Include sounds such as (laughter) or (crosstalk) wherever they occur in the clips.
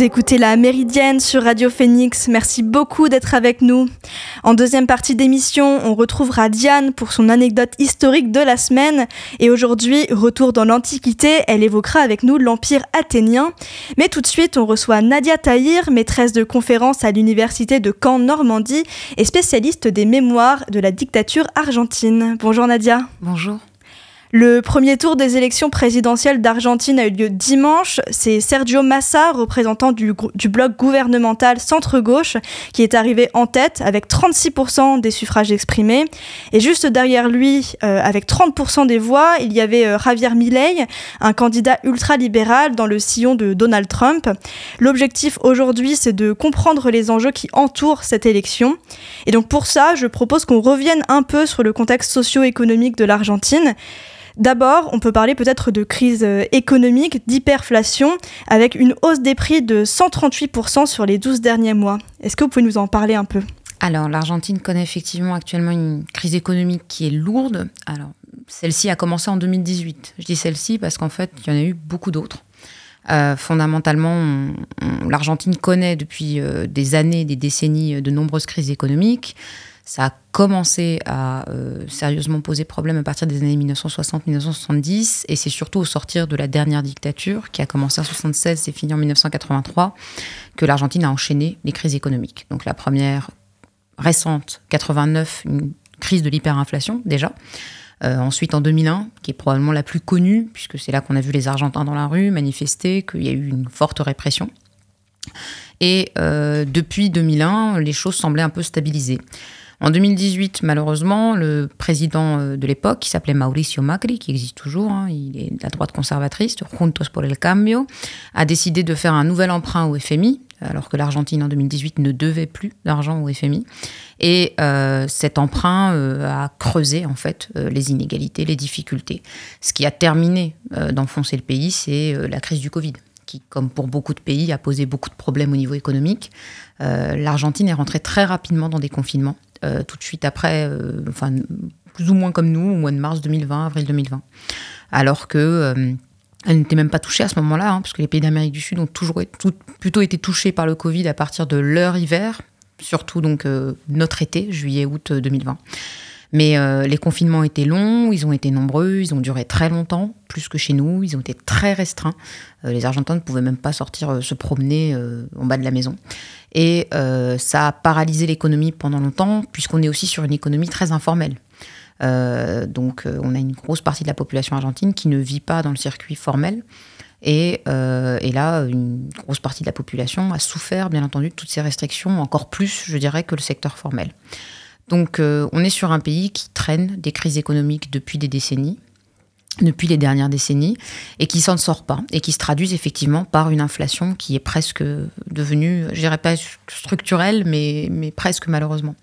Vous écoutez la Méridienne sur Radio Phoenix. Merci beaucoup d'être avec nous. En deuxième partie d'émission, on retrouvera Diane pour son anecdote historique de la semaine. Et aujourd'hui, retour dans l'Antiquité, elle évoquera avec nous l'Empire athénien. Mais tout de suite, on reçoit Nadia Tahir, maîtresse de conférence à l'Université de Caen Normandie et spécialiste des mémoires de la dictature argentine. Bonjour Nadia. Bonjour. Le premier tour des élections présidentielles d'Argentine a eu lieu dimanche. C'est Sergio Massa, représentant du, bloc gouvernemental centre-gauche, qui est arrivé en tête avec 36% des suffrages exprimés. Et juste derrière lui, euh, avec 30% des voix, il y avait euh, Javier Milei, un candidat ultra-libéral dans le sillon de Donald Trump. L'objectif aujourd'hui, c'est de comprendre les enjeux qui entourent cette élection. Et donc pour ça, je propose qu'on revienne un peu sur le contexte socio-économique de l'Argentine. D'abord, on peut parler peut-être de crise euh, économique, d'hyperflation, avec une hausse des prix de 138% sur les 12 derniers mois. Est-ce que vous pouvez nous en parler un peu? Alors, l'Argentine connaît effectivement actuellement une crise économique qui est lourde. Alors, celle-ci a commencé en 2018. Je dis celle-ci parce qu'en fait, il y en a eu beaucoup d'autres. Euh, fondamentalement, l'Argentine connaît depuis euh, des années, des décennies, de nombreuses crises économiques. Ça a commencé à euh, sérieusement poser problème à partir des années 1960-1970, et c'est surtout au sortir de la dernière dictature, qui a commencé en 1976 et fini en 1983, que l'Argentine a enchaîné les crises économiques. Donc la première récente, 89, une crise de l'hyperinflation déjà. Euh, ensuite, en 2001, qui est probablement la plus connue, puisque c'est là qu'on a vu les Argentins dans la rue manifester, qu'il y a eu une forte répression. Et euh, depuis 2001, les choses semblaient un peu stabilisées. En 2018, malheureusement, le président euh, de l'époque, qui s'appelait Mauricio Macri, qui existe toujours, hein, il est de la droite conservatrice, Juntos por el Cambio, a décidé de faire un nouvel emprunt au FMI, alors que l'Argentine en 2018 ne devait plus d'argent au FMI. Et euh, cet emprunt euh, a creusé en fait les inégalités, les difficultés. Ce qui a terminé d'enfoncer le pays, c'est la crise du Covid qui, comme pour beaucoup de pays, a posé beaucoup de problèmes au niveau économique. L'Argentine est rentrée très rapidement dans des confinements. Euh, tout de suite après, euh, enfin, plus ou moins comme nous, au mois de mars 2020, avril 2020. Alors que euh, elle n'était même pas touchée à ce moment-là, hein, parce que les pays d'Amérique du Sud ont toujours plutôt été touchés par le Covid à partir de leur hiver, surtout donc notre été, juillet-août 2020. Mais les confinements étaient longs, ils ont été nombreux, ils ont duré très longtemps, plus que chez nous, ils ont été très restreints. les Argentins ne pouvaient même pas sortir se promener en bas de la maison. Et euh, ça a paralysé l'économie pendant longtemps, puisqu'on est aussi sur une économie très informelle. Euh, donc euh, on a une grosse partie de la population argentine qui ne vit pas dans le circuit formel. Et, là, une grosse partie de la population a souffert, bien entendu, de toutes ces restrictions, encore plus, je dirais, que le secteur formel. Donc on est sur un pays qui traîne des crises économiques depuis des décennies, depuis les dernières décennies et qui s'en sort pas et qui se traduisent effectivement par une inflation qui est presque devenue, je dirais pas structurelle, mais, mais presque malheureusement.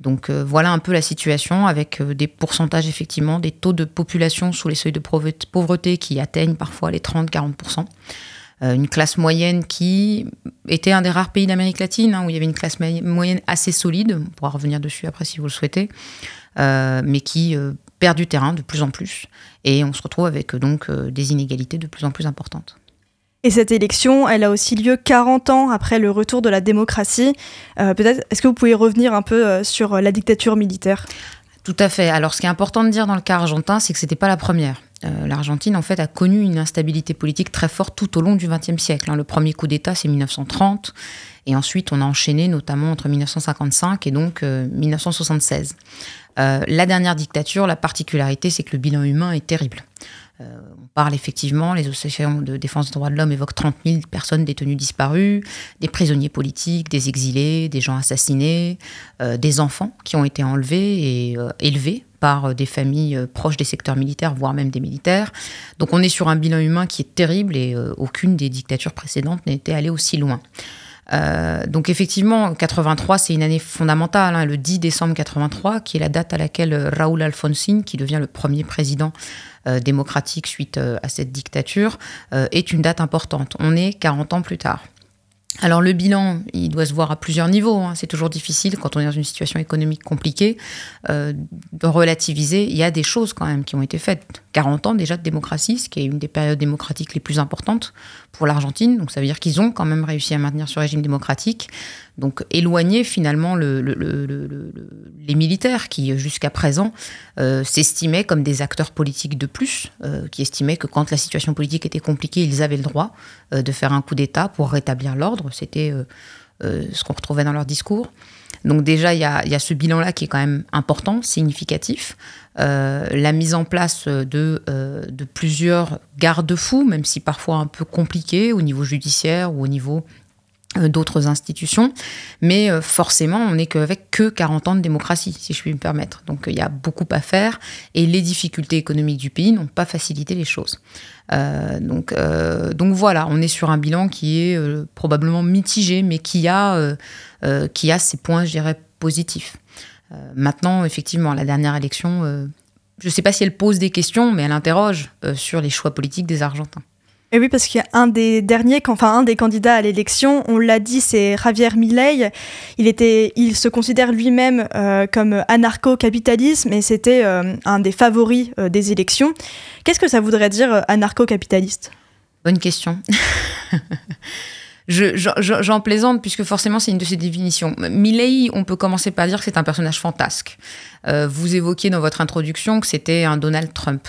Donc euh, voilà un peu la situation avec euh, des pourcentages effectivement, des taux de population sous les seuils de pauvreté qui atteignent parfois les 30-40%. Euh, une classe moyenne qui était un des rares pays d'Amérique latine hein, où il y avait une classe moyenne assez solide, on pourra revenir dessus après si vous le souhaitez, mais qui perd du terrain de plus en plus. Et on se retrouve avec donc euh, des inégalités de plus en plus importantes. Et cette élection, elle a aussi lieu 40 ans après le retour de la démocratie. Euh, peut-être, est-ce que vous pouvez revenir un peu euh, sur la dictature militaire? Tout à fait. Alors, ce qui est important de dire dans le cas argentin, c'est que ce n'était pas la première. L'Argentine, en fait, a connu une instabilité politique très forte tout au long du XXe siècle. Hein. Le premier coup d'État, c'est 1930. Et ensuite, on a enchaîné, notamment entre 1955 et donc 1976. Euh, la dernière dictature, la particularité, c'est que le bilan humain est terrible. Euh, on parle effectivement, les associations de défense des droits de l'homme évoquent 30 000 personnes détenues disparues, des prisonniers politiques, des exilés, des gens assassinés, euh, des enfants qui ont été enlevés et élevés par des familles proches des secteurs militaires, voire même des militaires. Donc on est sur un bilan humain qui est terrible et aucune des dictatures précédentes n'était allée aussi loin. Euh, donc effectivement, 83, c'est une année fondamentale, hein, le 10 décembre 83, qui est la date à laquelle euh, Raúl Alfonsín, qui devient le premier président euh, démocratique suite à cette dictature, est une date importante. On est 40 ans plus tard. Alors le bilan, il doit se voir à plusieurs niveaux. Hein. C'est toujours difficile quand on est dans une situation économique compliquée euh, de relativiser. Il y a des choses quand même qui ont été faites. 40 ans déjà de démocratie, ce qui est une des périodes démocratiques les plus importantes pour l'Argentine. Donc ça veut dire qu'ils ont quand même réussi à maintenir ce régime démocratique. Donc éloigner finalement le, les militaires qui jusqu'à présent euh, s'estimaient comme des acteurs politiques de plus, euh, qui estimaient que quand la situation politique était compliquée, ils avaient le droit euh, de faire un coup d'État pour rétablir l'ordre. C'était ce qu'on retrouvait dans leur discours. Donc déjà, il y a, ce bilan-là qui est quand même important, significatif. La mise en place de, de plusieurs garde-fous, même si parfois un peu compliqués au niveau judiciaire ou au niveau euh, d'autres institutions, mais euh, forcément, on n'est qu'avec que 40 ans de démocratie, si je puis me permettre. Donc il y a beaucoup à faire, et les difficultés économiques du pays n'ont pas facilité les choses. Euh, donc, donc voilà, on est sur un bilan qui est probablement mitigé, mais qui a, qui a ses points, je dirais, positifs. Maintenant, effectivement, la dernière élection, je ne sais pas si elle pose des questions, mais elle interroge sur les choix politiques des Argentins. Et oui, parce qu'il y a un des derniers, enfin un des candidats à l'élection, on l'a dit, c'est Javier Milei. Il était, il se considère lui-même euh, comme anarcho-capitaliste, mais c'était euh, un des favoris euh, des élections. Qu'est-ce que ça voudrait dire anarcho-capitaliste? Bonne question. (laughs) J'en plaisante puisque forcément c'est une de ses définitions. Milley, on peut commencer par dire que c'est un personnage fantasque. vous évoquiez dans votre introduction que c'était un Donald Trump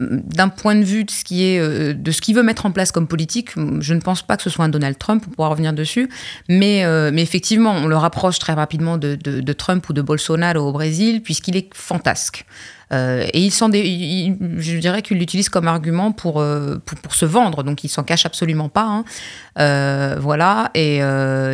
d'un point de vue de ce qui est euh, de ce qu'il veut mettre en place comme politique, je ne pense pas que ce soit un Donald Trump, on pourra revenir dessus, mais, euh, mais effectivement, on le rapproche très rapidement de, de Trump ou de Bolsonaro au Brésil, puisqu'il est fantasque. Euh, et il s'en je dirais qu'il l'utilise comme argument pour, euh, pour, se vendre, donc il s'en cache absolument pas. Hein. Euh, voilà, et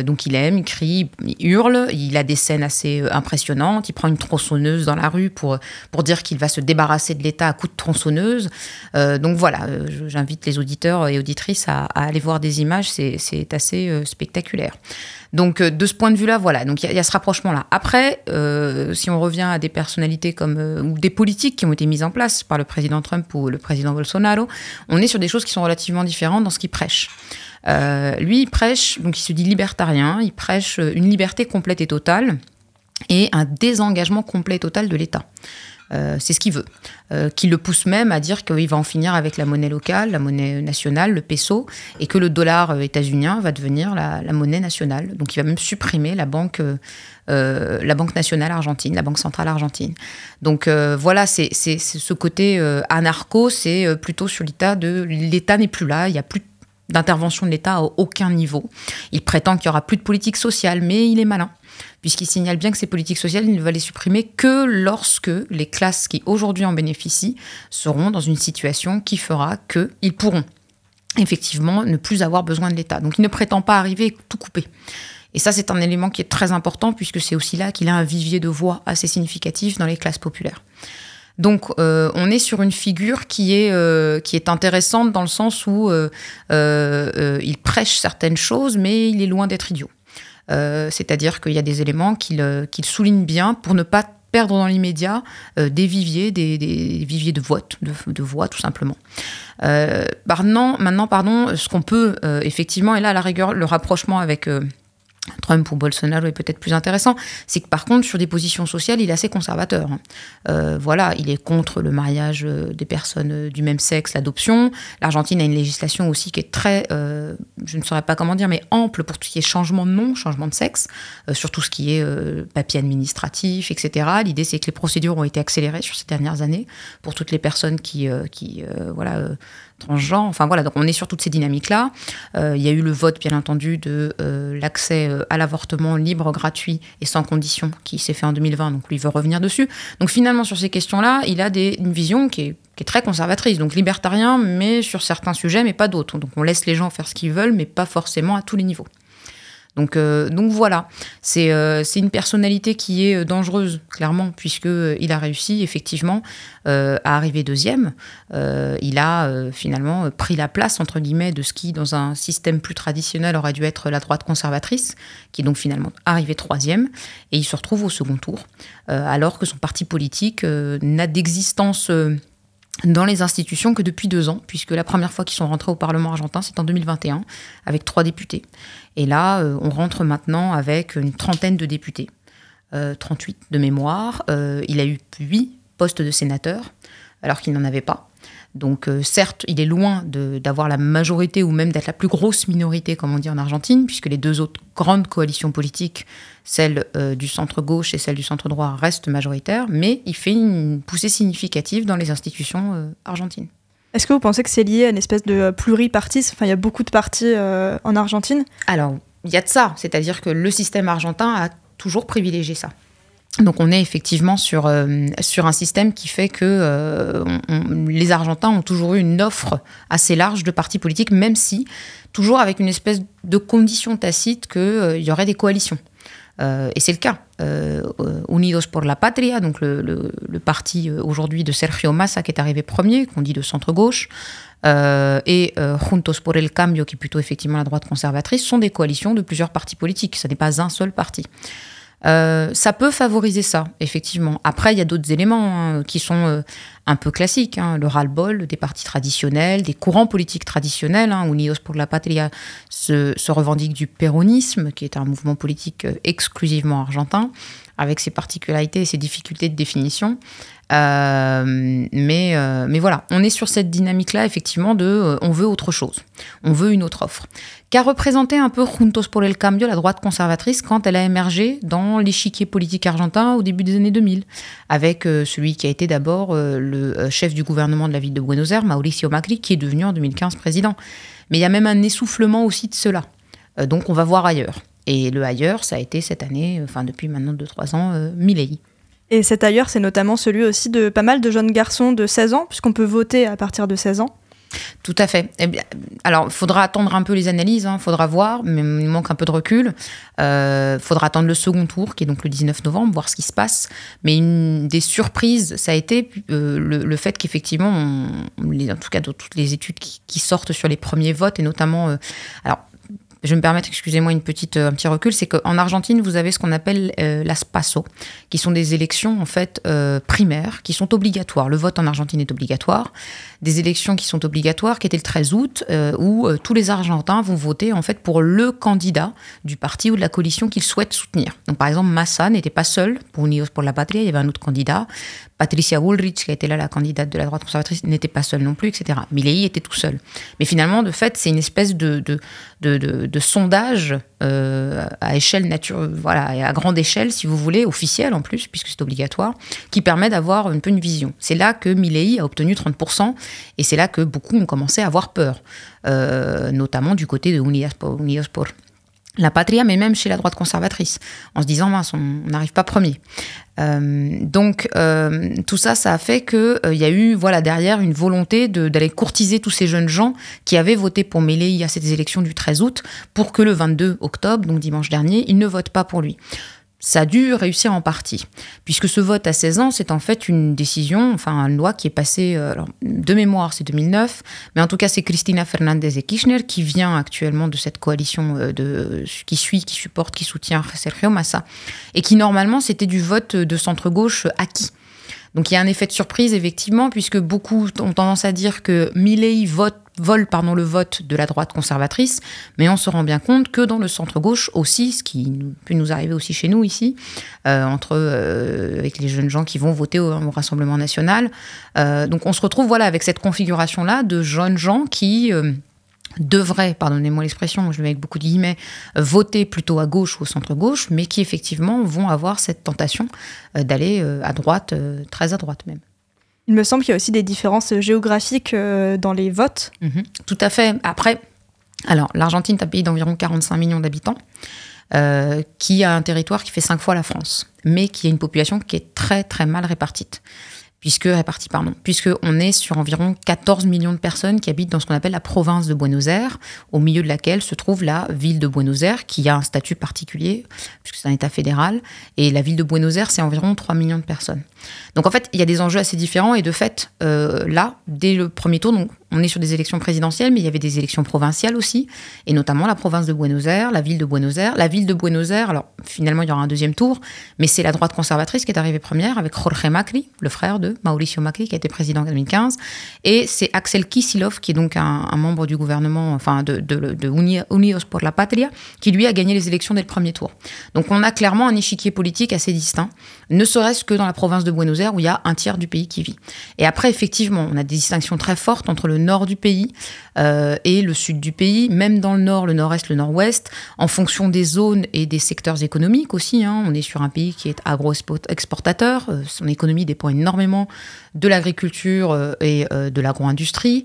donc il aime, il crie, il hurle, il a des scènes assez impressionnantes, il prend une tronçonneuse dans la rue pour, pour dire qu'il va se débarrasser de l'État à coups de tronçonneuse. donc voilà, j'invite les auditeurs et auditrices à, à aller voir des images, c'est assez spectaculaire. Donc euh, de ce point de vue-là, voilà, donc il y, a ce rapprochement-là. Après, euh, si on revient à des personnalités comme euh, ou des politiques qui ont été mises en place par le président Trump ou le président Bolsonaro, on est sur des choses qui sont relativement différentes dans ce qu'il prêche. lui, il prêche, donc il se dit libertarien, il prêche une liberté complète et totale et un désengagement complet et total de l'État. Euh, c'est ce qu'il veut. Euh, qui le pousse même à dire qu'il va en finir avec la monnaie locale, la monnaie nationale, le peso, et que le dollar euh, états-unien va devenir la, monnaie nationale. Donc il va même supprimer la banque, la banque nationale argentine, la banque centrale argentine. Donc voilà, c'est ce côté anarcho, c'est plutôt sur l'état de l'État n'est plus là, il n'y a plus d'intervention de l'État à aucun niveau. Il prétend qu'il y aura plus de politique sociale, mais il est malin puisqu'il signale bien que ces politiques sociales, il ne va les supprimer que lorsque les classes qui aujourd'hui en bénéficient seront dans une situation qui fera qu'ils pourront effectivement ne plus avoir besoin de l'État. Donc il ne prétend pas arriver tout couper. Et ça, c'est un élément qui est très important, puisque c'est aussi là qu'il a un vivier de voix assez significatif dans les classes populaires. Donc, euh, on est sur une figure qui est, euh, intéressante dans le sens où euh, il prêche certaines choses, mais il est loin d'être idiot. Euh, c'est-à-dire qu'il y a des éléments qu'il souligne bien pour ne pas perdre dans l'immédiat euh, des viviers, des, viviers de de, voix tout simplement. Euh, maintenant, pardon, ce qu'on peut effectivement, et là à la rigueur, le rapprochement avec Trump ou Bolsonaro est peut-être plus intéressant, c'est que par contre, sur des positions sociales, il est assez conservateur. Hein. Euh, voilà, il est contre le mariage euh, des personnes euh, du même sexe, l'adoption. L'Argentine a une législation aussi qui est très, je ne saurais pas comment dire, mais ample pour tout ce qui est changement de nom, changement de sexe, sur tout ce qui est papier administratif, etc. L'idée, c'est que les procédures ont été accélérées sur ces dernières années pour toutes les personnes qui, qui voilà, transgenres. Enfin voilà, donc on est sur toutes ces dynamiques-là. Euh, il y a eu le vote, bien entendu, de euh, l'accès euh, à l'avortement libre, gratuit et sans condition qui s'est fait en 2020. Donc lui veut revenir dessus. Donc finalement, sur ces questions-là, il a une vision qui est, qui est, très conservatrice, donc libertarien, mais sur certains sujets, mais pas d'autres. Donc on laisse les gens faire ce qu'ils veulent, mais pas forcément à tous les niveaux. Donc, euh, donc voilà, euh, c'est une personnalité qui est euh, dangereuse, clairement, puisqu'il a réussi effectivement à arriver deuxième. il a finalement pris la place, entre guillemets, de ce qui, dans un système plus traditionnel, aurait dû être la droite conservatrice, qui est donc finalement arrivé troisième, et il se retrouve au second tour, alors que son parti politique n'a d'existence dans les institutions que depuis deux ans, puisque la première fois qu'ils sont rentrés au Parlement argentin, c'est en 2021, avec trois députés. Et là, euh, on rentre maintenant avec une trentaine de députés, 38 euh, de mémoire. Euh, il a eu huit postes de sénateur, alors qu'il n'en avait pas. Donc certes, il est loin d'avoir la majorité ou même d'être la plus grosse minorité, comme on dit en Argentine, puisque les deux autres grandes coalitions politiques, celle du centre-gauche et celle du centre-droit, restent majoritaires, mais il fait une poussée significative dans les institutions argentines. Est-ce que vous pensez que c'est lié à une espèce de pluripartisme? Enfin, il y a beaucoup de partis euh, en Argentine. Alors, il y a de ça. C'est-à-dire que le système argentin a toujours privilégié ça. Donc on est effectivement sur, euh, sur un système qui fait que euh, les Argentins ont toujours eu une offre assez large de partis politiques, même si toujours avec une espèce de condition tacite qu'il y aurait des coalitions. Euh, et c'est le cas. Euh, Unidos por la Patria, donc le, parti euh, aujourd'hui de Sergio Massa qui est arrivé premier, qu'on dit de centre-gauche, et Juntos por el Cambio, qui est plutôt effectivement la droite conservatrice, sont des coalitions de plusieurs partis politiques. Ce n'est pas un seul parti. Euh, ça peut favoriser ça, effectivement. Après, il y a d'autres éléments hein, qui sont euh, un peu classiques. Hein. le ras-le-bol des partis traditionnels, des courants politiques traditionnels. Hein. Unidos pour la Patria se, se, revendique du péronisme, qui est un mouvement politique euh, exclusivement argentin, avec ses particularités et ses difficultés de définition. Euh, mais, euh, mais voilà, on est sur cette dynamique-là, effectivement, de euh, on veut autre chose, on veut une autre offre. Qu'a représenté un peu Juntos por el Cambio, la droite conservatrice, quand elle a émergé dans l'échiquier politique argentin au début des années 2000, avec celui qui a été d'abord le chef du gouvernement de la ville de Buenos Aires, Mauricio Macri, qui est devenu en 2015 président. Mais il y a même un essoufflement aussi de cela. donc on va voir ailleurs. Et le ailleurs, ça a été cette année, enfin depuis maintenant 2-3 ans, euh, et cet ailleurs, c'est notamment celui aussi de pas mal de jeunes garçons de 16 ans, puisqu'on peut voter à partir de 16 ans. Tout à fait. Eh bien, alors, il faudra attendre un peu les analyses, il hein, faudra voir, mais il manque un peu de recul. Il euh, faudra attendre le second tour, qui est donc le 19 novembre, voir ce qui se passe. Mais une des surprises, ça a été euh, le, fait qu'effectivement, en tout cas, de toutes les études qui, sortent sur les premiers votes, et notamment, euh, alors, je vais me permettre, excusez-moi, une petite, euh, un petit recul, c'est qu'en Argentine, vous avez ce qu'on appelle euh, las PASO, qui sont des élections en fait euh, primaires, qui sont obligatoires. Le vote en Argentine est obligatoire. Des élections qui sont obligatoires, qui étaient le 13 août, où tous les Argentins vont voter en fait pour le candidat du parti ou de la coalition qu'ils souhaitent soutenir. Donc par exemple, Massa n'était pas seul pour Unidos pour la Patria, il y avait un autre candidat. Patricia Woolrich, qui a été là la candidate de la droite conservatrice, n'était pas seule non plus, etc. Milei était tout seul. Mais finalement, de fait, c'est une espèce de, de, de sondage euh, à échelle nature, voilà, à grande échelle, si vous voulez, officielle en plus, puisque c'est obligatoire, qui permet d'avoir un peu une vision. C'est là que Milei a obtenu 30%, et c'est là que beaucoup ont commencé à avoir peur, euh, notamment du côté de Unidas la patria, mais même chez la droite conservatrice, en se disant, mince, on n'arrive pas premier. Euh, donc euh, tout ça, ça a fait qu'il euh, y a eu voilà derrière une volonté d'aller courtiser tous ces jeunes gens qui avaient voté pour Melei à ces élections du 13 août pour que le 22 octobre, donc dimanche dernier, ils ne votent pas pour lui ça a dû réussir en partie, puisque ce vote à 16 ans, c'est en fait une décision, enfin une loi qui est passée, euh, de mémoire c'est 2009, mais en tout cas c'est Cristina Fernandez et Kirchner qui vient actuellement de cette coalition euh, de, qui suit, qui supporte, qui soutient Sergio Massa, et qui normalement c'était du vote de centre-gauche acquis. Donc il y a un effet de surprise, effectivement, puisque beaucoup ont tendance à dire que Milley vote, vole pardon, le vote de la droite conservatrice, mais on se rend bien compte que dans le centre-gauche aussi, ce qui peut nous arriver aussi chez nous ici, euh, entre euh, avec les jeunes gens qui vont voter au, Rassemblement national, euh, donc on se retrouve voilà avec cette configuration-là de jeunes gens qui devraient, pardonnez-moi l'expression, je le mets avec beaucoup de guillemets, voter plutôt à gauche ou au centre-gauche, mais qui effectivement vont avoir cette tentation euh, d'aller euh, à droite, euh, très à droite même. Il me semble qu'il y a aussi des différences géographiques dans les votes. Mhm. tout à fait. Après, alors l'Argentine est un pays d'environ 45 millions d'habitants. qui a un territoire qui fait cinq fois la France, mais qui a une population qui est très très mal répartie puisque pardon, puisque on est sur environ 14 millions de personnes qui habitent dans ce qu'on appelle la province de Buenos Aires, au milieu de laquelle se trouve la ville de Buenos Aires, qui a un statut particulier, puisque c'est un État fédéral, et la ville de Buenos Aires, c'est environ 3 millions de personnes. Donc en fait, il y a des enjeux assez différents, et de fait, euh, là, dès le premier tour, on est sur des élections présidentielles, mais il y avait des élections provinciales aussi, et notamment la province de Buenos Aires, la ville de Buenos Aires. La ville de Buenos Aires, alors finalement il y aura un deuxième tour, mais c'est la droite conservatrice qui est arrivée première avec Jorge Macri, le frère de Mauricio Macri, qui a été président en 2015, et c'est Axel Kicillof, qui est donc un, membre du gouvernement, enfin de, de, Unidos por la Patria, qui lui a gagné les élections dès le premier tour. Donc on a clairement un échiquier politique assez distinct, ne serait-ce que dans la province de Buenos Aires où il y a un tiers du pays qui vit. Et après, effectivement, on a des distinctions très fortes entre le nord du pays euh, et le sud du pays, même dans le nord, le nord-est, le nord-ouest, en fonction des zones et des secteurs économiques aussi. Hein. On est sur un pays qui est agro-exportateur, euh, son économie dépend énormément de l'agriculture euh, et de l'agro-industrie,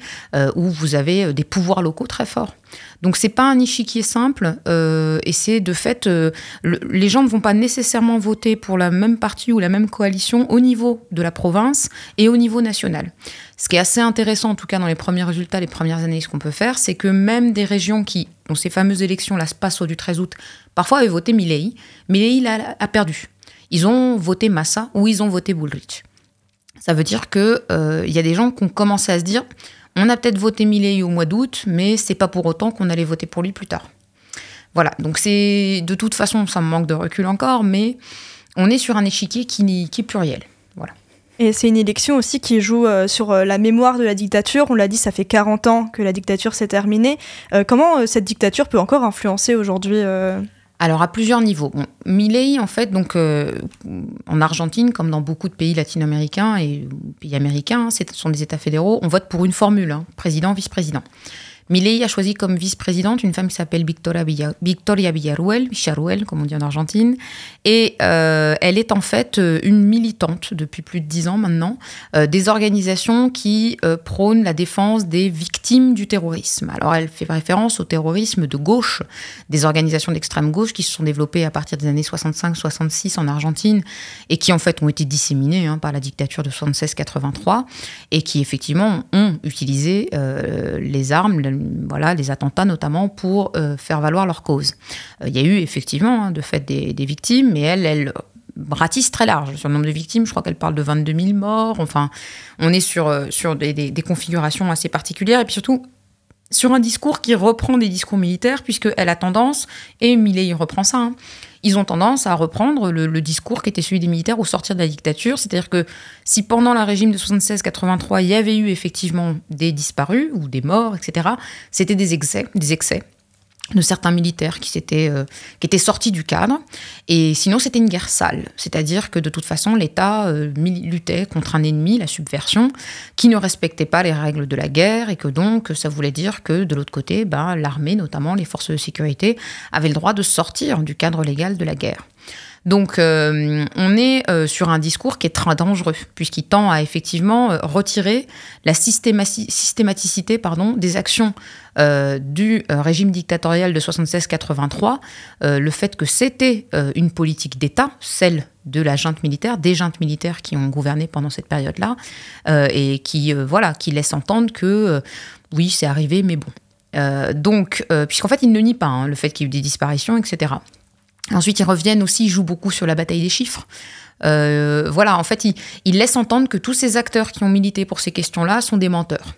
où vous avez des pouvoirs locaux très forts. Donc c'est pas un échiquier simple euh, et c'est de fait euh, les gens ne vont pas nécessairement voter pour la même partie ou la même coalition au niveau de la province et au niveau national. Ce qui est assez intéressant en tout cas dans les premiers résultats, les premières analyses qu'on peut faire, c'est que même des régions qui dont ces fameuses élections là se passent au du 13 août, parfois avaient voté Milley, Milley a, perdu. Ils ont voté Massa ou ils ont voté Bullrich. Ça veut dire qu'il euh, y a des gens qui ont commencé à se dire on a peut-être voté Milley au mois d'août, mais c'est pas pour autant qu'on allait voter pour lui plus tard. Voilà, donc c'est de toute façon, ça me manque de recul encore, mais on est sur un échiquier qui, qui est pluriel. Voilà. Et c'est une élection aussi qui joue euh, sur euh, la mémoire de la dictature. On l'a dit, ça fait 40 ans que la dictature s'est terminée. Euh, comment cette dictature peut encore influencer aujourd'hui alors à plusieurs niveaux. Bon, en fait, donc euh, en Argentine, comme dans beaucoup de pays latino-américains et pays américains, hein, ce sont des États fédéraux, on vote pour une formule, hein, président-vice-président. Milei a choisi comme vice-présidente une femme qui s'appelle Victoria, Victoria Villarruel, Villarruel, comme on dit en Argentine. Et euh, elle est en fait euh, une militante depuis plus de dix ans maintenant euh, des organisations qui prônent la défense des victimes du terrorisme. Alors elle fait référence au terrorisme de gauche, des organisations d'extrême gauche qui se sont développées à partir des années 65-66 en Argentine et qui en fait ont été disséminées hein, par la dictature de 76-83 et qui effectivement ont utilisé les armes, voilà, les attentats notamment pour euh, faire valoir leur cause. Euh, il y a eu effectivement hein, de fait des, victimes, mais elle, elle ratisse très large sur le nombre de victimes. Je crois qu'elle parle de 22 000 morts. Enfin, on est sur, euh, sur des, configurations assez particulières et puis surtout sur un discours qui reprend des discours militaires, puisqu'elle a tendance, et Millet reprend ça, hein, ils ont tendance à reprendre le, discours qui était celui des militaires au sortir de la dictature. C'est-à-dire que si pendant le régime de 76-83, il y avait eu effectivement des disparus ou des morts, etc., c'était des excès, des excès de certains militaires qui, étaient, euh, qui étaient sortis du cadre. Et sinon, c'était une guerre sale. C'est-à-dire que de toute façon, l'État euh, luttait contre un ennemi, la subversion, qui ne respectait pas les règles de la guerre et que donc ça voulait dire que de l'autre côté, ben, l'armée, notamment les forces de sécurité, avaient le droit de sortir du cadre légal de la guerre. Donc euh, on est euh, sur un discours qui est très dangereux, puisqu'il tend à effectivement euh, retirer la systématicité pardon, des actions du régime dictatorial de 76-83, le fait que c'était une politique d'État, celle de la junte militaire, des juntes militaires qui ont gouverné pendant cette période-là, et qui, voilà, qui laissent entendre que oui, c'est arrivé, mais bon. donc, puisqu'en fait, il ne nie pas hein, le fait qu'il y ait eu des disparitions, etc. Ensuite, ils reviennent aussi, ils jouent beaucoup sur la bataille des chiffres. Euh, voilà, en fait, ils, ils, laissent entendre que tous ces acteurs qui ont milité pour ces questions-là sont des menteurs.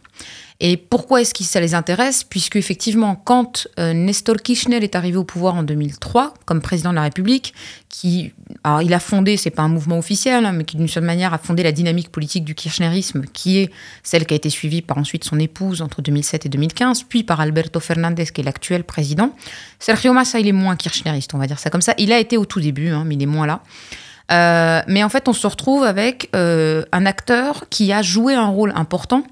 Et pourquoi est-ce que ça les intéresse? Puisque effectivement, quand euh, Nestor Kirchner est arrivé au pouvoir en 2003 comme président de la République, qui, alors il a fondé, c'est pas un mouvement officiel, hein, mais qui d'une certaine manière a fondé la dynamique politique du kirchnerisme, qui est celle qui a été suivie par ensuite son épouse entre 2007 et 2015, puis par Alberto Fernandez, qui est l'actuel président. Sergio Massa, il est moins kirchneriste, on va dire ça comme ça. Il a été au tout début, hein, mais il est moins là. Euh, mais en fait, on se retrouve avec euh, un acteur qui a joué un rôle important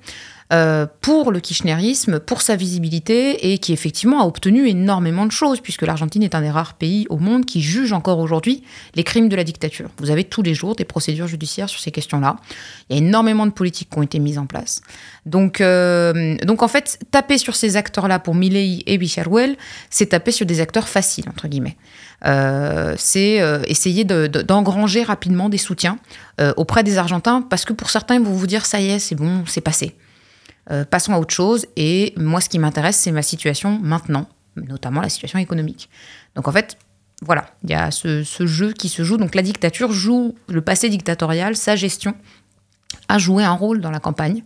euh, pour le kirchnerisme, pour sa visibilité et qui effectivement a obtenu énormément de choses, puisque l'Argentine est un des rares pays au monde qui juge encore aujourd'hui les crimes de la dictature. Vous avez tous les jours des procédures judiciaires sur ces questions-là. Il y a énormément de politiques qui ont été mises en place. Donc, euh, donc en fait, taper sur ces acteurs-là pour Milei et Bicharuel, c'est taper sur des acteurs faciles, entre guillemets. Euh, c'est essayer d'engranger rapidement des soutiens auprès des Argentins, parce que pour certains, ils vont vous dire, ça y est, c'est bon, c'est passé. Euh, passons à autre chose. Et moi, ce qui m'intéresse, c'est ma situation maintenant, notamment la situation économique. Donc en fait, voilà, il y a ce, jeu qui se joue. Donc la dictature joue le passé dictatorial, sa gestion a joué un rôle dans la campagne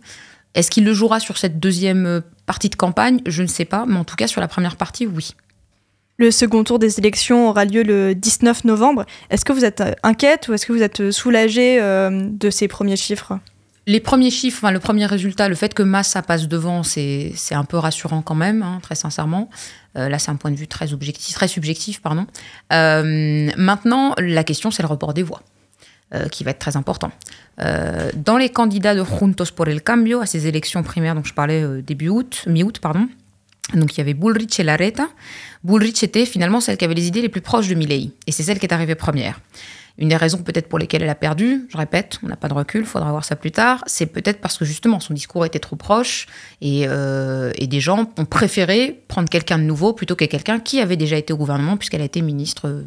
Est-ce qu'il le jouera sur cette deuxième partie de campagne? Je ne sais pas, mais en tout cas sur la première partie, oui. Le second tour des élections aura lieu le 19 novembre. Est-ce que vous êtes inquiète ou est-ce que vous êtes soulagée de ces premiers chiffres? Les premiers chiffres, le premier résultat, le fait que Massa passe devant, c'est un peu rassurant quand même, hein, très sincèrement. Euh, là, c'est un point de vue très, objectif, très subjectif. Pardon. Euh, maintenant, la question, c'est le report des voix. Euh, qui va être très important. dans les candidats de Juntos por el Cambio à ces élections primaires dont je parlais début août, mi-août, pardon, donc il y avait Bullrich et Lareta. Bullrich était finalement celle qui avait les idées les plus proches de Milley, et c'est celle qui est arrivée première. Une des raisons peut-être pour lesquelles elle a perdu, je répète, on n'a pas de recul, faudra voir ça plus tard, c'est peut-être parce que justement son discours était trop proche euh, et, des gens ont préféré prendre quelqu'un de nouveau plutôt que quelqu'un qui avait déjà été au gouvernement puisqu'elle a été ministre,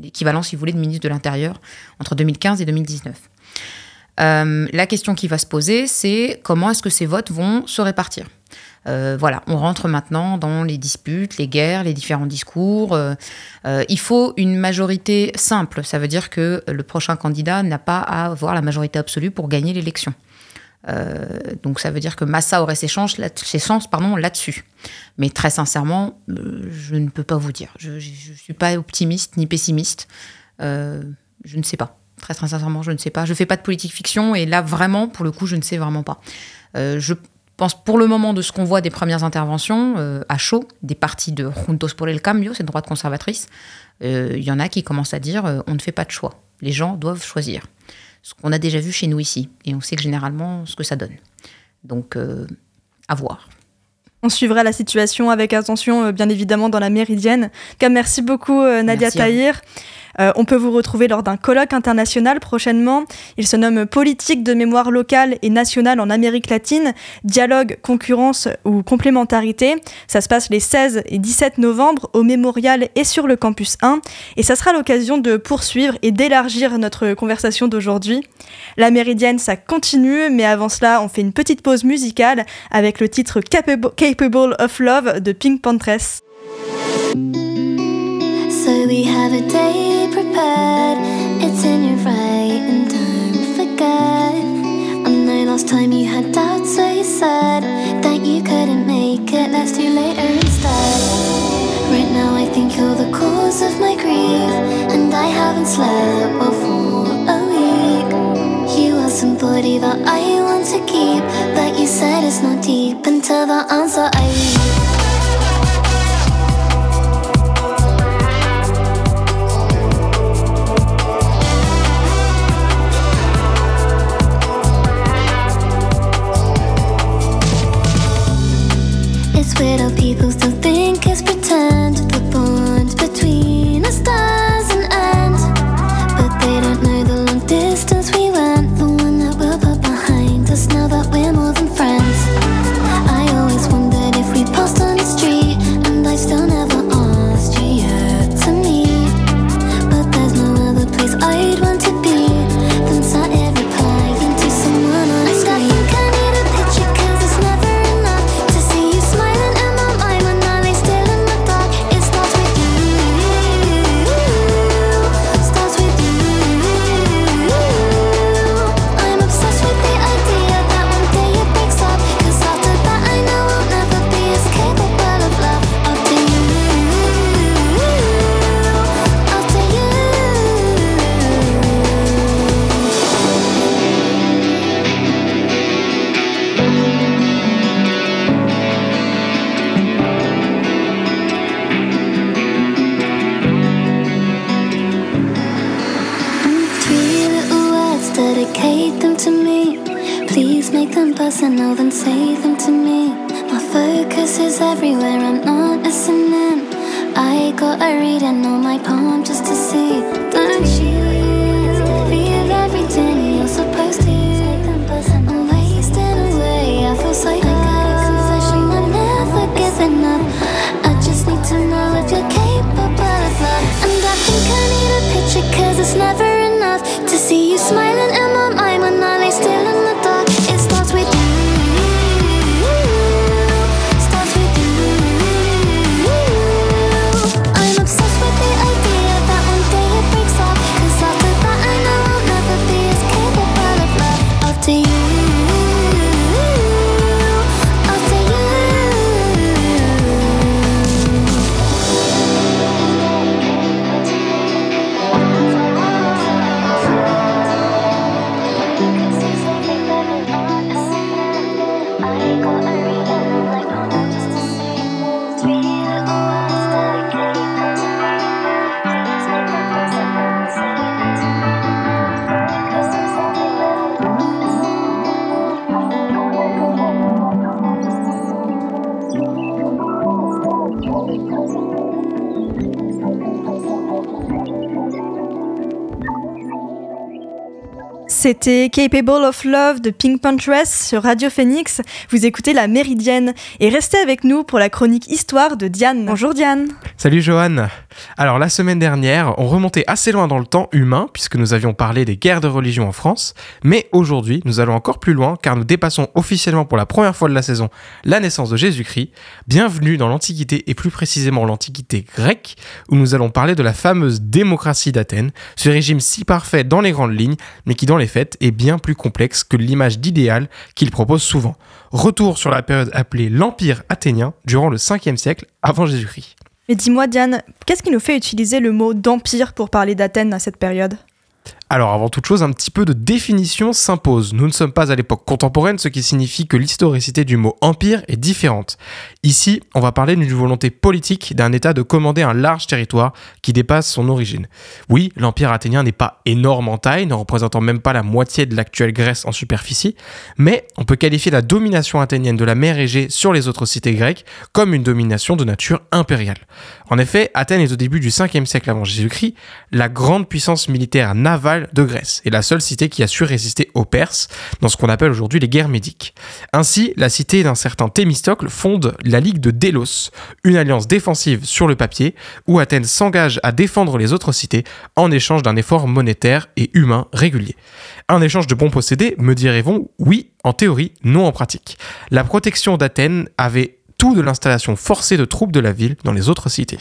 l'équivalent si vous voulez de ministre de l'Intérieur entre 2015 et 2019. Euh, la question qui va se poser, c'est comment est-ce que ces votes vont se répartir? Euh, voilà, on rentre maintenant dans les disputes, les guerres, les différents discours. Euh, euh, il faut une majorité simple. Ça veut dire que le prochain candidat n'a pas à avoir la majorité absolue pour gagner l'élection. donc ça veut dire que Massa aurait ses chances, ses chances pardon, là-dessus. Mais très sincèrement, je ne peux pas vous dire. Je ne suis pas optimiste ni pessimiste. je ne sais pas. Très, sincèrement, je ne sais pas. Je fais pas de politique fiction et là, vraiment, pour le coup, je ne sais vraiment pas. je pense pour le moment de ce qu'on voit des premières interventions euh, à chaud, des partis de Juntos por el Cambio, cette droite conservatrice, euh, il y en a qui commencent à dire euh, on ne fait pas de choix. Les gens doivent choisir. Ce qu'on a déjà vu chez nous ici. Et on sait que généralement ce que ça donne. Donc, à voir. On suivra la situation avec attention, bien évidemment, dans la méridienne. merci beaucoup, Nadia Tahir. Euh, on peut vous retrouver lors d'un colloque international prochainement. Il se nomme Politique de mémoire locale et nationale en Amérique latine, dialogue, concurrence ou complémentarité. Ça se passe les 16 et 17 novembre au Mémorial et sur le campus 1. Et ça sera l'occasion de poursuivre et d'élargir notre conversation d'aujourd'hui. La méridienne, ça continue, mais avant cela, on fait une petite pause musicale avec le titre Capable of Love de Pink Panthers. So we have a day prepared. It's in your right, and don't forget. I know last time you had doubts, so you said that you couldn't make it. Let's do later instead. Right now, I think you're the cause of my grief, and I haven't slept well for a week. You are somebody that I want to keep, but you said it's not deep until the answer I little people's C'était Capable of Love de Pink Puntress sur Radio Phoenix. Vous écoutez La Méridienne et restez avec nous pour la chronique Histoire de Diane. Bonjour Diane. Salut Johan. Alors la semaine dernière, on remontait assez loin dans le temps humain puisque nous avions parlé des guerres de religion en France. Mais aujourd'hui, nous allons encore plus loin car nous dépassons officiellement pour la première fois de la saison la naissance de Jésus-Christ. Bienvenue dans l'Antiquité et plus précisément l'Antiquité grecque où nous allons parler de la fameuse démocratie d'Athènes, ce régime si parfait dans les grandes lignes mais qui dans les faits est bien plus complexe que l'image d'idéal qu'il propose souvent. Retour sur la période appelée l'Empire athénien durant le 5e siècle avant Jésus-Christ. Mais dis-moi Diane, qu'est-ce qui nous fait utiliser le mot d'empire pour parler d'Athènes à cette période? Alors avant toute chose, un petit peu de définition s'impose. Nous ne sommes pas à l'époque contemporaine, ce qui signifie que l'historicité du mot empire est différente. Ici, on va parler d'une volonté politique d'un État de commander un large territoire qui dépasse son origine. Oui, l'empire athénien n'est pas énorme en taille, ne représentant même pas la moitié de l'actuelle Grèce en superficie, mais on peut qualifier la domination athénienne de la mer Égée sur les autres cités grecques comme une domination de nature impériale. En effet, Athènes est au début du 5e siècle avant Jésus-Christ la grande puissance militaire navale de Grèce et la seule cité qui a su résister aux Perses dans ce qu'on appelle aujourd'hui les guerres médiques. Ainsi, la cité d'un certain Thémistocle fonde la Ligue de Délos, une alliance défensive sur le papier où Athènes s'engage à défendre les autres cités en échange d'un effort monétaire et humain régulier. Un échange de bons possédés, me direz-vous, oui, en théorie, non en pratique. La protection d'Athènes avait tout de l'installation forcée de troupes de la ville dans les autres cités.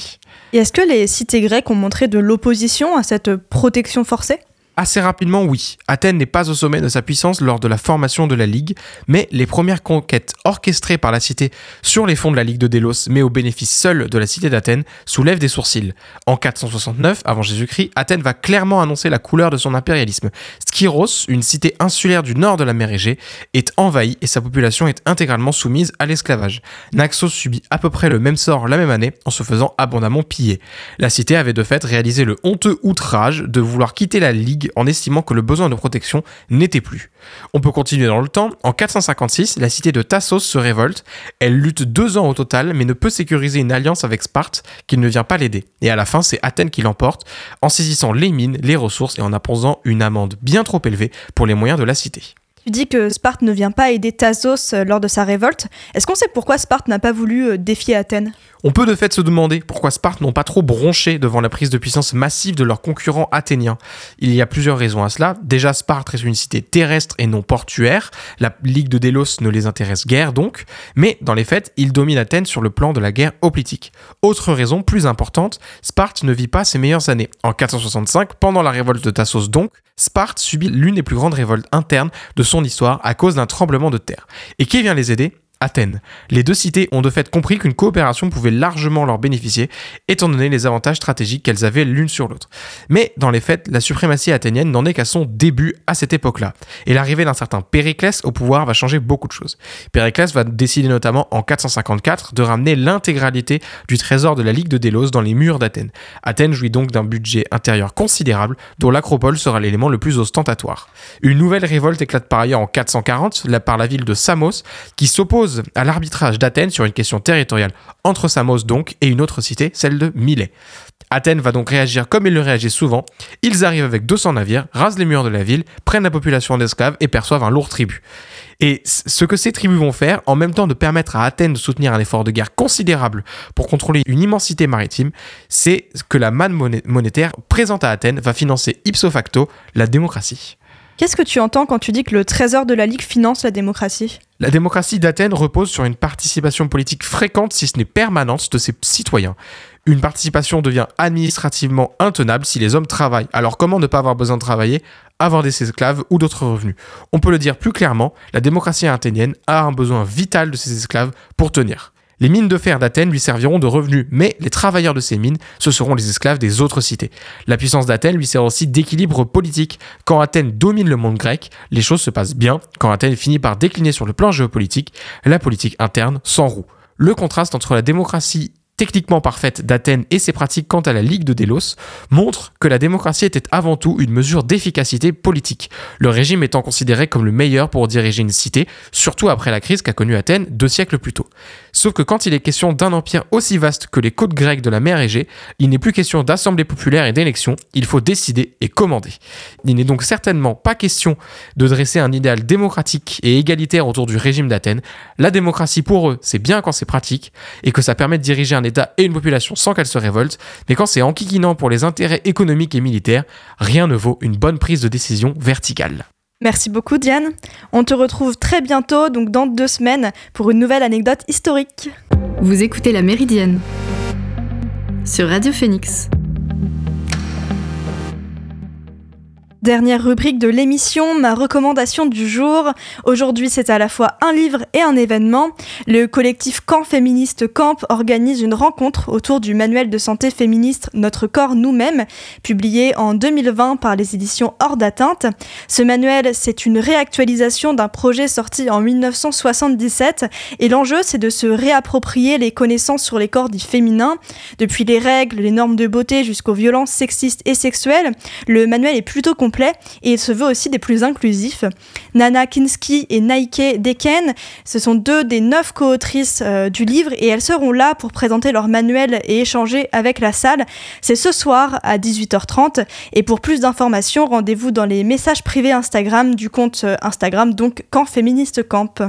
Et est-ce que les cités grecques ont montré de l'opposition à cette protection forcée? Assez rapidement, oui. Athènes n'est pas au sommet de sa puissance lors de la formation de la Ligue, mais les premières conquêtes orchestrées par la cité sur les fonds de la Ligue de Délos, mais au bénéfice seul de la cité d'Athènes, soulèvent des sourcils. En 469, avant Jésus-Christ, Athènes va clairement annoncer la couleur de son impérialisme. Skyros, une cité insulaire du nord de la mer Égée, est envahie et sa population est intégralement soumise à l'esclavage. Naxos subit à peu près le même sort la même année en se faisant abondamment piller. La cité avait de fait réalisé le honteux outrage de vouloir quitter la Ligue en estimant que le besoin de protection n'était plus. On peut continuer dans le temps. En 456, la cité de Tassos se révolte. Elle lutte deux ans au total, mais ne peut sécuriser une alliance avec Sparte qui ne vient pas l'aider. Et à la fin, c'est Athènes qui l'emporte en saisissant les mines, les ressources et en imposant une amende bien trop élevée pour les moyens de la cité. Tu dis que Sparte ne vient pas aider Tassos euh, lors de sa révolte. Est-ce qu'on sait pourquoi Sparte n'a pas voulu euh, défier Athènes? On peut de fait se demander pourquoi Sparte n'ont pas trop bronché devant la prise de puissance massive de leurs concurrents athéniens. Il y a plusieurs raisons à cela. Déjà, Sparte est une cité terrestre et non portuaire. La Ligue de Délos ne les intéresse guère donc. Mais dans les faits, ils dominent Athènes sur le plan de la guerre hoplitique. Autre raison plus importante, Sparte ne vit pas ses meilleures années. En 465, pendant la révolte de Tassos donc, Sparte subit l'une des plus grandes révoltes internes de son histoire à cause d'un tremblement de terre. Et qui vient les aider? Athènes. Les deux cités ont de fait compris qu'une coopération pouvait largement leur bénéficier, étant donné les avantages stratégiques qu'elles avaient l'une sur l'autre. Mais dans les faits, la suprématie athénienne n'en est qu'à son début à cette époque-là, et l'arrivée d'un certain Périclès au pouvoir va changer beaucoup de choses. Périclès va décider notamment en 454 de ramener l'intégralité du trésor de la Ligue de Délos dans les murs d'Athènes. Athènes jouit donc d'un budget intérieur considérable, dont l'acropole sera l'élément le plus ostentatoire. Une nouvelle révolte éclate par ailleurs en 440 par la ville de Samos, qui s'oppose à l'arbitrage d'Athènes sur une question territoriale entre Samos donc et une autre cité, celle de Milet. Athènes va donc réagir comme il le réagit souvent. Ils arrivent avec 200 navires, rasent les murs de la ville, prennent la population d'esclaves et perçoivent un lourd tribut. Et ce que ces tribus vont faire, en même temps de permettre à Athènes de soutenir un effort de guerre considérable pour contrôler une immensité maritime, c'est que la manne monétaire présente à Athènes va financer ipso facto la démocratie. Qu'est-ce que tu entends quand tu dis que le trésor de la Ligue finance la démocratie? La démocratie d'Athènes repose sur une participation politique fréquente, si ce n'est permanente, de ses citoyens. Une participation devient administrativement intenable si les hommes travaillent. Alors comment ne pas avoir besoin de travailler, avoir des esclaves ou d'autres revenus? On peut le dire plus clairement, la démocratie athénienne a un besoin vital de ses esclaves pour tenir. Les mines de fer d'Athènes lui serviront de revenus, mais les travailleurs de ces mines, ce seront les esclaves des autres cités. La puissance d'Athènes lui sert aussi d'équilibre politique. Quand Athènes domine le monde grec, les choses se passent bien. Quand Athènes finit par décliner sur le plan géopolitique, la politique interne s'enroue. Le contraste entre la démocratie techniquement parfaite d'Athènes et ses pratiques quant à la Ligue de Délos montrent que la démocratie était avant tout une mesure d'efficacité politique, le régime étant considéré comme le meilleur pour diriger une cité, surtout après la crise qu'a connue Athènes deux siècles plus tôt. Sauf que quand il est question d'un empire aussi vaste que les côtes grecques de la mer Égée, il n'est plus question d'assemblée populaire et d'élection, il faut décider et commander. Il n'est donc certainement pas question de dresser un idéal démocratique et égalitaire autour du régime d'Athènes. La démocratie pour eux, c'est bien quand c'est pratique et que ça permet de diriger un Et une population sans qu'elle se révolte, mais quand c'est enquiquinant pour les intérêts économiques et militaires, rien ne vaut une bonne prise de décision verticale. Merci beaucoup Diane. On te retrouve très bientôt, donc dans deux semaines, pour une nouvelle anecdote historique. Vous écoutez La Méridienne sur Radio Phoenix. Dernière rubrique de l'émission, ma recommandation du jour. Aujourd'hui, c'est à la fois un livre et un événement. Le collectif Camp Féministe Camp organise une rencontre autour du manuel de santé féministe Notre corps nous-mêmes, publié en 2020 par les éditions Hors d'atteinte. Ce manuel, c'est une réactualisation d'un projet sorti en 1977 et l'enjeu, c'est de se réapproprier les connaissances sur les corps dits féminins. Depuis les règles, les normes de beauté jusqu'aux violences sexistes et sexuelles, le manuel est plutôt et il se veut aussi des plus inclusifs. Nana Kinski et Naike Deken, ce sont deux des neuf co-autrices euh, du livre et elles seront là pour présenter leur manuel et échanger avec la salle. C'est ce soir à 18h30 et pour plus d'informations, rendez-vous dans les messages privés Instagram du compte euh, Instagram donc Camp Féministe Camp.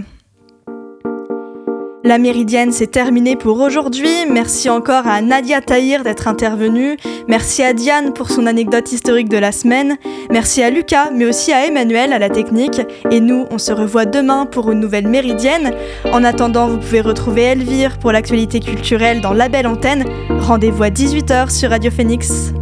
La méridienne, c'est terminé pour aujourd'hui. Merci encore à Nadia Tahir d'être intervenue. Merci à Diane pour son anecdote historique de la semaine. Merci à Lucas, mais aussi à Emmanuel à la technique. Et nous, on se revoit demain pour une nouvelle méridienne. En attendant, vous pouvez retrouver Elvire pour l'actualité culturelle dans La Belle Antenne. Rendez-vous à 18h sur Radio Phoenix.